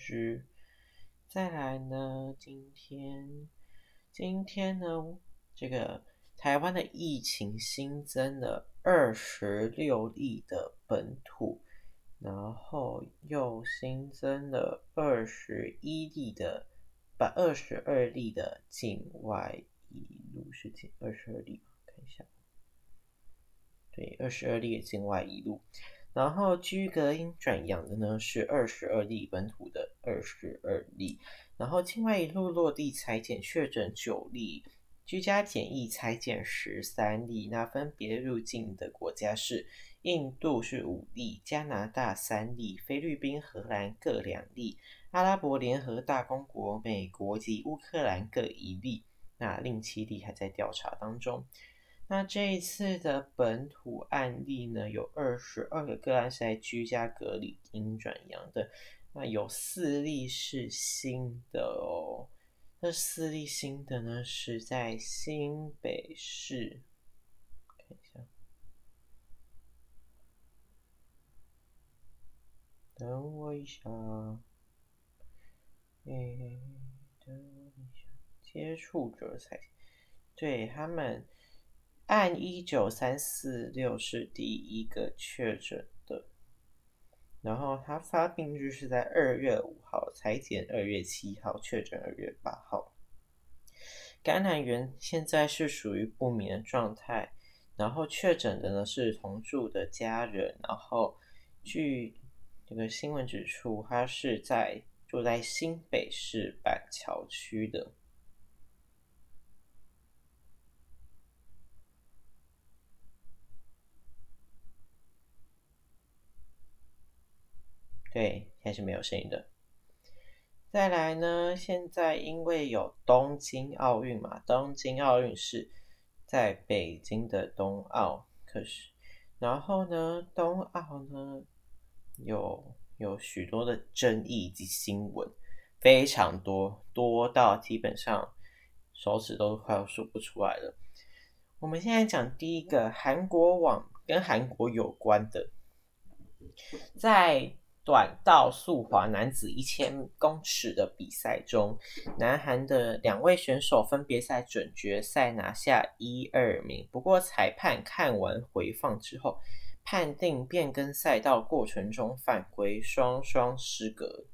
知。再来呢，今天今天呢，这个台湾的疫情新增了二十六例的本土，然后又新增了二十一例的，把二十二例的境外一路是境二十二例，看一下，对，二十二例的境外一路。然后居隔音转阳的呢是二十二例，本土的二十二例。然后境外一路落地裁剪确诊九例，居家检疫裁剪十三例。那分别入境的国家是印度是五例，加拿大三例，菲律宾、荷兰各两例，阿拉伯联合大公国、美国及乌克兰各一例。那另七例还在调查当中。那这一次的本土案例呢，有二十二个个案是在居家隔离阴转阳的，那有四例是新的哦。那四例新的呢，是在新北市，看一下，等我一下，哎，等我一下，接触者才对他们。按一九三四六是第一个确诊的，然后他发病日是在二月五号，裁剪二月七号，确诊二月八号。感染源现在是属于不明的状态，然后确诊的呢是同住的家人，然后据这个新闻指出，他是在住在新北市板桥区的。对，现在是没有声音的。再来呢，现在因为有东京奥运嘛，东京奥运是在北京的冬奥，可是，然后呢，冬奥呢有有许多的争议及新闻，非常多，多到基本上手指都快要数不出来了。我们现在讲第一个，韩国网跟韩国有关的，在。短道速滑男子一千公尺的比赛中，南韩的两位选手分别在准决赛拿下一二名。不过，裁判看完回放之后，判定变更赛道过程中犯规，双双失格。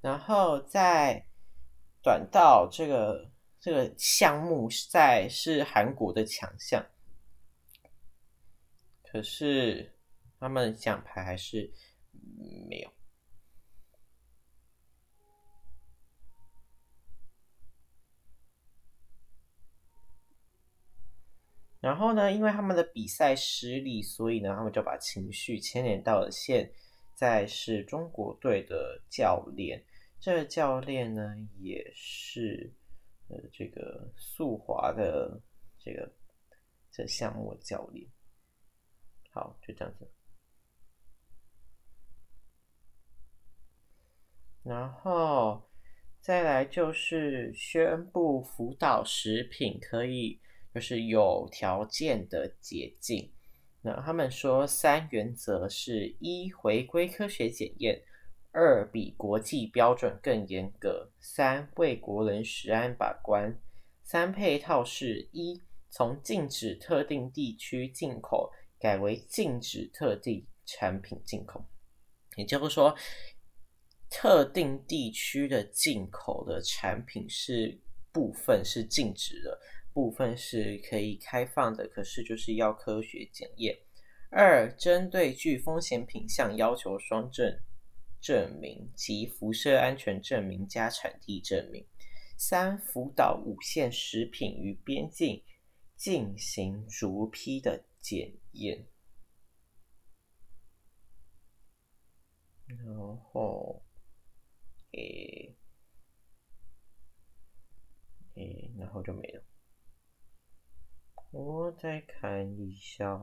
然后，在短道这个这个项目在是韩国的强项，可是。他们奖牌还是没有。然后呢，因为他们的比赛失利，所以呢，他们就把情绪牵连到了现在是中国队的教练。这教练呢，也是呃这个速滑的这个这项目教练。好，就这样子。然后再来就是宣布辅导食品可以就是有条件的解禁。那他们说三原则是：一回归科学检验；二比国际标准更严格；三为国人食安把关。三配套是：一从禁止特定地区进口改为禁止特定产品进口，也就是说。特定地区的进口的产品是部分是禁止的，部分是可以开放的，可是就是要科学检验。二，针对具风险品项要求双证证明及辐射安全证明加产地证明。三，辅导五线食品与边境进行逐批的检验。然后。诶，诶，然后就没了。我再看一下。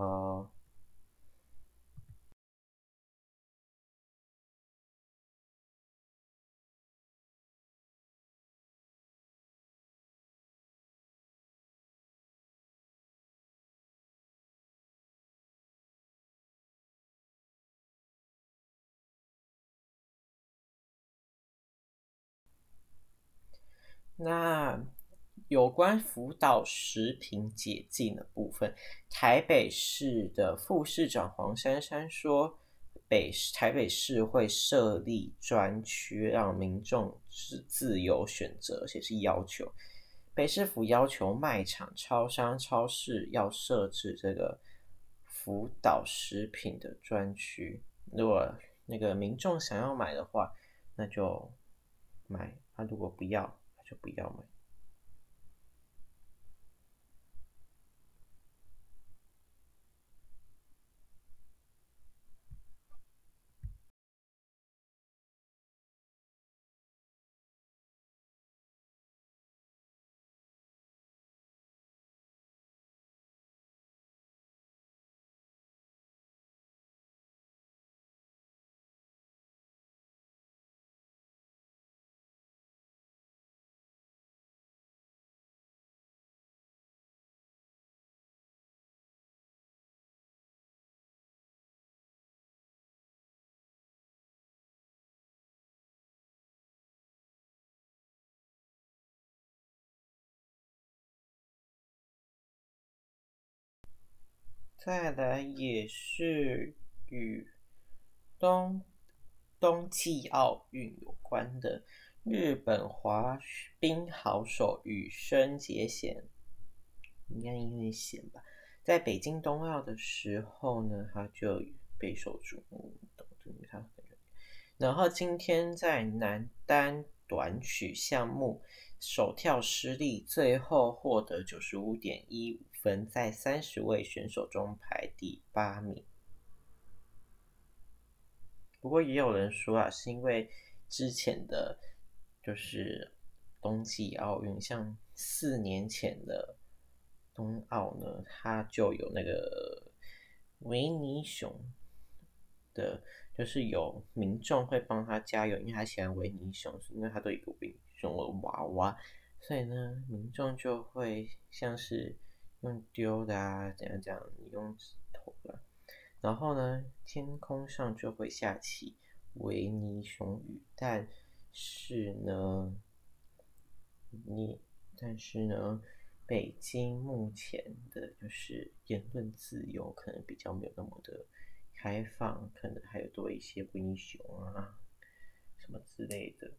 那有关福岛食品解禁的部分，台北市的副市长黄珊珊说，北台北市会设立专区，让民众自自由选择，而且是要求北市府要求卖场、超商、超市要设置这个福岛食品的专区。如果那个民众想要买的话，那就买；他如果不要，就不要买。再来也是与冬冬季奥运有关的，日本滑冰好手羽生结弦，应该有点险吧？在北京冬奥的时候呢，他就备受瞩目，因为他很然后今天在男单短曲项目首跳失利，最后获得九十五点一五。分在三十位选手中排第八名，不过也有人说啊，是因为之前的，就是冬季奥运，像四年前的冬奥呢，他就有那个维尼熊的，就是有民众会帮他加油，因为他喜欢维尼熊，因为他都有一个维尼熊的娃娃，所以呢，民众就会像是。用丢的啊，怎样怎样？你用指头了，然后呢，天空上就会下起维尼熊雨。但是呢，你但是呢，北京目前的就是言论自由可能比较没有那么的开放，可能还有多一些维尼熊啊什么之类的，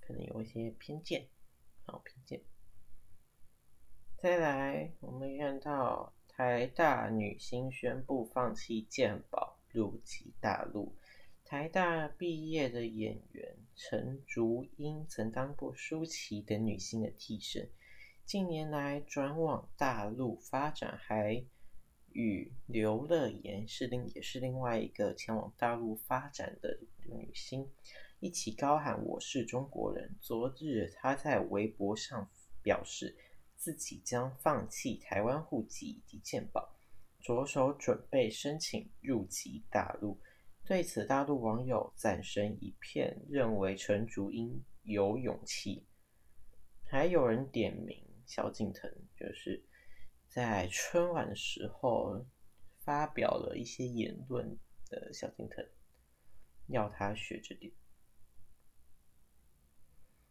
可能有一些偏见，好偏见。再来，我们看到台大女星宣布放弃健保入籍大陆。台大毕业的演员陈竹英曾当过舒淇等女星的替身，近年来转往大陆发展，还与刘乐言是另也是另外一个前往大陆发展的女星一起高喊“我是中国人”。昨日，她在微博上表示。自己将放弃台湾户籍以及健保，着手准备申请入籍大陆。对此，大陆网友赞声一片，认为陈竹英有勇气。还有人点名萧敬腾，就是在春晚的时候发表了一些言论的萧敬腾，要他学着点。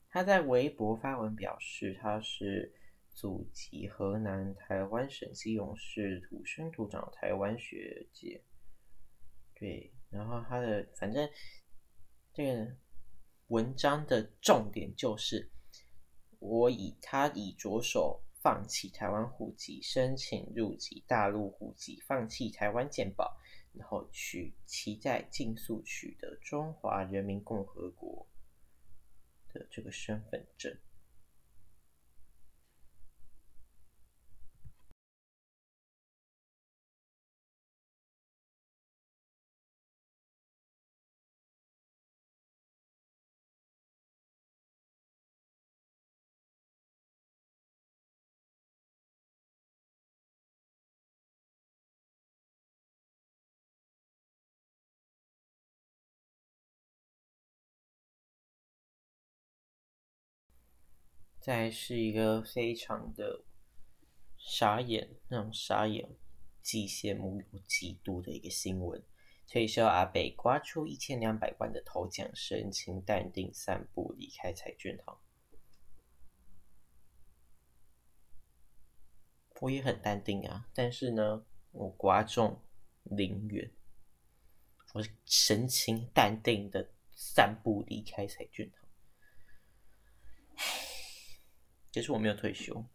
他在微博发文表示，他是。祖籍河南台湾省基隆市，土生土长台湾学姐。对，然后他的反正这个文章的重点就是，我以他以着手放弃台湾户籍，申请入籍大陆户籍，放弃台湾健保，然后取其在竞速取得中华人民共和国的这个身份证。再是一个非常的傻眼，那种傻眼、既羡慕又嫉妒的一个新闻。退休阿北刮出一千两百万的头奖，神情淡定散步离开彩券行。我也很淡定啊，但是呢，我刮中零元，我神情淡定的散步离开彩券堂。其实我没有退休，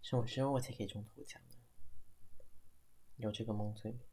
什么时候我才可以中头奖呢？有这个梦最美。